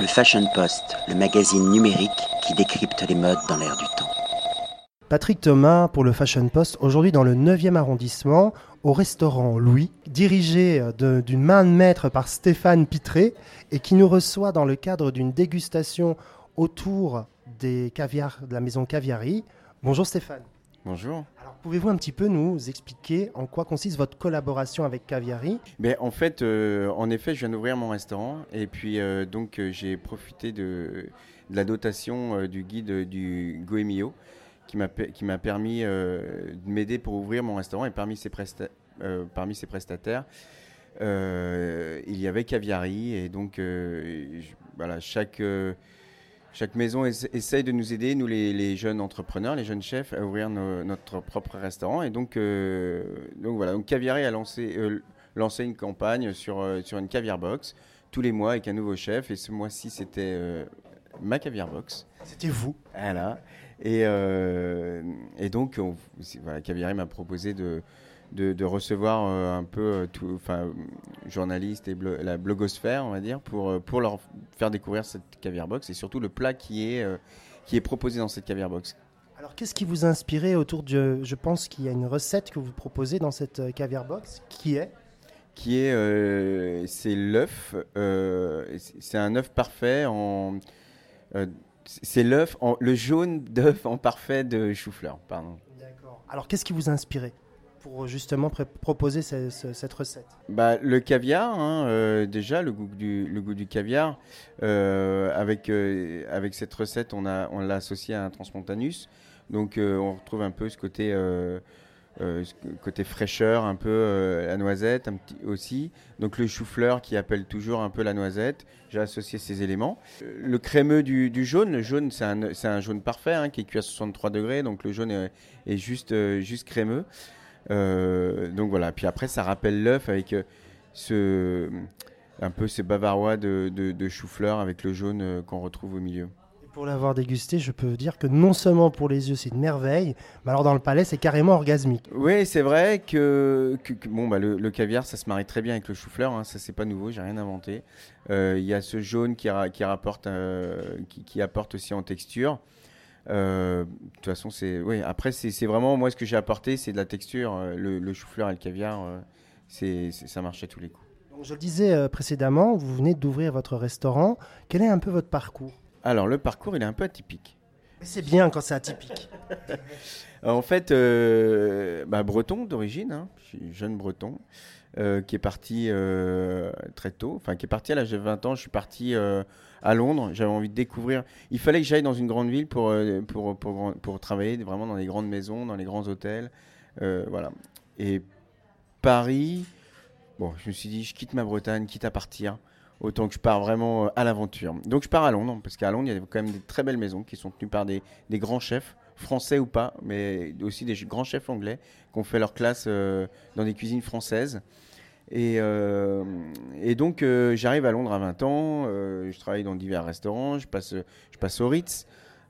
Le Fashion Post, le magazine numérique qui décrypte les modes dans l'air du temps. Patrick Thomas pour le Fashion Post, aujourd'hui dans le 9e arrondissement, au restaurant Louis, dirigé euh, d'une main de maître par Stéphane Pitré et qui nous reçoit dans le cadre d'une dégustation autour des caviars de la maison Caviari. Bonjour Stéphane. Bonjour. Alors pouvez-vous un petit peu nous expliquer en quoi consiste votre collaboration avec Caviari? Ben, En fait, euh, en effet, je viens d'ouvrir mon restaurant et puis euh, donc j'ai profité de, la dotation du guide du Goemio qui m'a permis euh, de m'aider pour ouvrir mon restaurant. Et parmi ses, euh, parmi ses prestataires, euh, il y avait Caviari. Et donc, voilà, chaque, chaque maison essaye de nous aider, nous les, jeunes entrepreneurs, les jeunes chefs, à ouvrir notre propre restaurant. Et donc, donc voilà, donc Caviari a lancé, lancé une campagne sur, sur une caviar box tous les mois avec un nouveau chef. Et ce mois-ci, c'était ma caviar box. C'était vous. Voilà. Et, euh, et donc, on, voilà, m'a proposé de, de, recevoir euh, un peu euh, tout, enfin, journalistes et la blogosphère, on va dire, pour, pour leur faire découvrir cette caviar box et surtout le plat qui est, qui est proposé dans cette caviar box. Alors, qu'est-ce qui vous a inspiré autour de. Je pense qu'il y a une recette que vous proposez dans cette caviar box qui est? Qui est. c'est l'œuf. c'est un œuf parfait en c'est l'œuf, le jaune d'œuf en parfait de chou-fleur. Pardon. D'accord. Alors, qu'est-ce qui vous a inspiré? Pour justement proposer cette recette bah, Le caviar, hein, euh, déjà, le goût du, le goût du caviar. Euh, avec, euh, avec cette recette, on l'a on associé à un transmontanus. Donc, on retrouve un peu ce côté côté fraîcheur, un peu la noisette aussi. Donc le chou-fleur qui appelle toujours un peu la noisette. J'ai associé ces éléments. Le crémeux du, jaune, le jaune c'est un, un, jaune parfait hein, qui est cuit à 63 degrés, donc le jaune est, juste, juste crémeux. Donc voilà, puis après ça rappelle l'œuf avec ce, un peu ces bavarois de, de chou-fleur avec le jaune qu'on retrouve au milieu pour l'avoir dégusté, je peux dire que non seulement pour les yeux, c'est une merveille, mais alors dans le palais, c'est carrément orgasmique. Oui, c'est vrai que, bon, bah, le, caviar, ça se marie très bien avec le chou-fleur. Hein, ça, c'est pas nouveau, j'ai rien inventé. Euh, il y a ce jaune qui, qui rapporte, euh, qui, apporte aussi en texture. Euh, de toute façon, c'est, oui. Après, c'est vraiment moi ce que j'ai apporté, c'est de la texture. Le, chou-fleur et le caviar, c'est, ça marche à tous les coups. Donc, je le disais précédemment, vous venez d'ouvrir votre restaurant. Quel est un peu votre parcours? Alors, le parcours, il est un peu atypique. C'est bien quand c'est atypique. en fait, euh, bah, breton d'origine, hein. je suis jeune breton, euh, qui est parti euh, très tôt, enfin qui est parti à l'âge de 20 ans. Je suis parti à Londres, j'avais envie de découvrir. Il fallait que j'aille dans une grande ville pour, pour, pour, pour, travailler vraiment dans les grandes maisons, dans les grands hôtels. voilà. Et Paris, bon, je me suis dit, je quitte ma Bretagne, quitte à partir autant que je pars vraiment euh, à l'aventure. Donc je pars à Londres, parce qu'à Londres, il y a quand même des très belles maisons qui sont tenues par des, grands chefs, français ou pas, mais aussi des grands chefs anglais qui ont fait leur classe euh, dans des cuisines françaises. Et, euh, donc j'arrive à Londres à 20 ans, je travaille dans divers restaurants, je passe, je passe au Ritz.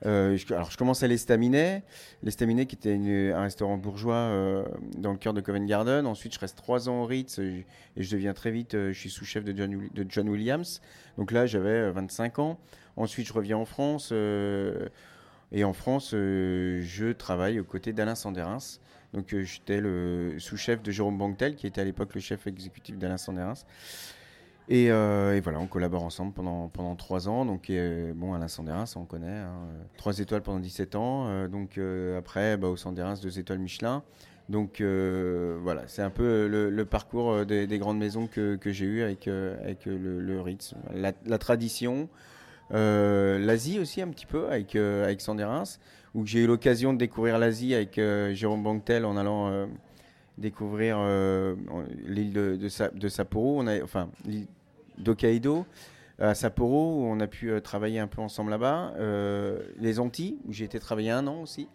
Euh, alors, je commence à l'Estaminet. L'Estaminet, qui était un restaurant bourgeois euh, dans le cœur de Covent Garden. Ensuite, je reste trois ans au Ritz et je deviens très vite, euh, je suis sous-chef de John, de John Williams. Donc là, j'avais 25 ans. Ensuite, je reviens en France. et en France, je travaille aux côtés d'Alain Sanderins. Donc, j'étais le sous-chef de Jérôme Banquetel, qui était à l'époque le chef exécutif d'Alain Sanderins. Euh, et, voilà, on collabore ensemble pendant, pendant trois ans. Donc, bon, Alain Sanderin, ça on connaît. Hein, trois étoiles pendant 17 ans. Euh, donc, euh, après, bah, au Sanderin, deux étoiles Michelin. Donc, voilà, c'est un peu le, parcours des, grandes maisons que, que j'ai eu avec, avec le, le Ritz. La, tradition, l'Asie aussi, un petit peu, avec, avec Sanderins, où j'ai eu l'occasion de découvrir l'Asie avec Jérôme Banquetel en allant découvrir l'île de, de, Sapporo. On a, enfin, d'Hokkaido à Sapporo, où on a pu euh, travailler un peu ensemble là-bas. Euh, les Antilles, où j'ai été travailler un an aussi.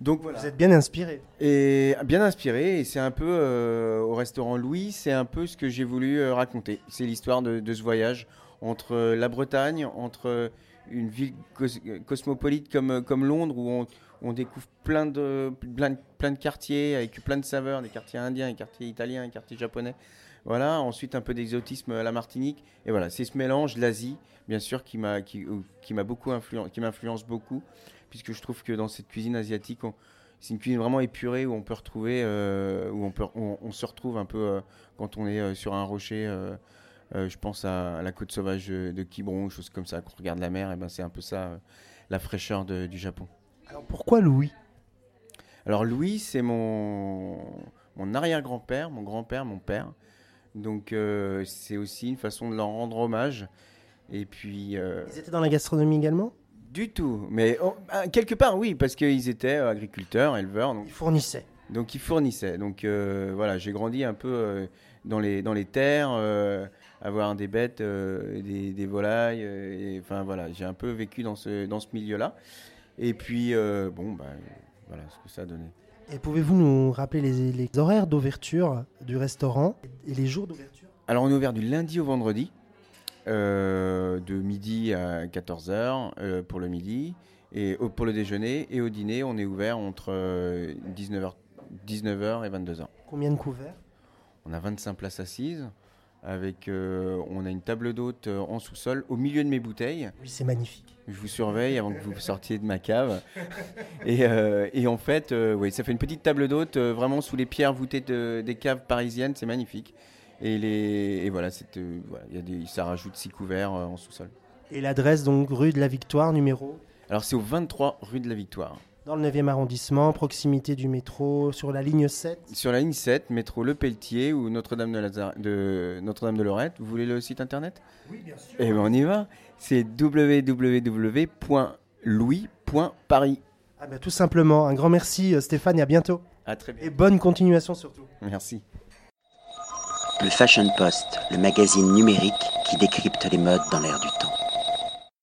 Donc voilà. Vous êtes bien inspiré. Et bien inspiré, et c'est un peu euh, au restaurant Louis, c'est un peu ce que j'ai voulu raconter. C'est l'histoire de, ce voyage entre la Bretagne, entre une ville cosmopolite comme, comme Londres, où on, découvre plein de, quartiers avec plein de saveurs, des quartiers indiens, des quartiers italiens, des quartiers japonais. Voilà, ensuite un peu d'exotisme à la Martinique. Et voilà, c'est ce mélange l'Asie, bien sûr, qui m'a m'a beaucoup influencé, qui m'influence beaucoup, puisque je trouve que dans cette cuisine asiatique, c'est une cuisine vraiment épurée où on peut retrouver, euh, où on, se retrouve un peu euh, quand on est euh, sur un rocher. Je pense à, la côte sauvage de Quiberon, chose comme ça, quand on regarde la mer, et ben c'est un peu ça, la fraîcheur du Japon. Alors pourquoi Louis? Alors Louis, c'est mon, mon arrière-grand-père, mon grand-père, mon père. Donc euh, c'est aussi une façon de leur rendre hommage. Et puis. Euh, ils étaient dans la gastronomie également? Du tout. Mais oh, bah, quelque part, oui, parce qu'ils étaient euh, agriculteurs, éleveurs. Donc... Ils fournissaient. Donc ils fournissaient. Donc voilà, j'ai grandi un peu dans, les, dans les terres, avoir des bêtes, des, des, volailles. et, enfin voilà, j'ai un peu vécu dans ce, dans ce milieu-là. Et puis, bon, bah, voilà ce que ça a donné. Et pouvez-vous nous rappeler les, horaires d'ouverture du restaurant et les jours d'ouverture? Alors on est ouvert du lundi au vendredi, euh, de midi à 14h euh, pour le midi, et pour le déjeuner, et au dîner on est ouvert entre 19h, euh, 19h et 22h. Combien de couverts? On a 25 places assises avec on a une table d'hôte en sous-sol au milieu de mes bouteilles. Oui, c'est magnifique. Je vous surveille avant que vous sortiez de ma cave. Et, euh, et en fait, euh, oui, ça fait une petite table d'hôte euh, vraiment sous les pierres voûtées des caves parisiennes. C'est magnifique. Et, les, et voilà, voilà y a des, ça rajoute six couverts en sous-sol. Et l'adresse, donc, rue de la Victoire, numéro? Alors, c'est au 23 rue de la Victoire. Dans le 9e arrondissement, proximité du métro, sur la ligne 7 Sur la ligne 7, métro Le Pelletier ou Notre-Dame de, de, Notre -Dame de Lorette. Vous voulez le site internet? Oui, bien sûr. Et eh bien, on y va. C'est www.louis.paris. Ah ben, tout simplement. Un grand merci, euh, Stéphane, et à bientôt. À très bientôt. Et bonne continuation surtout. Merci. Le Fashion Post, le magazine numérique qui décrypte les modes dans l'air du temps.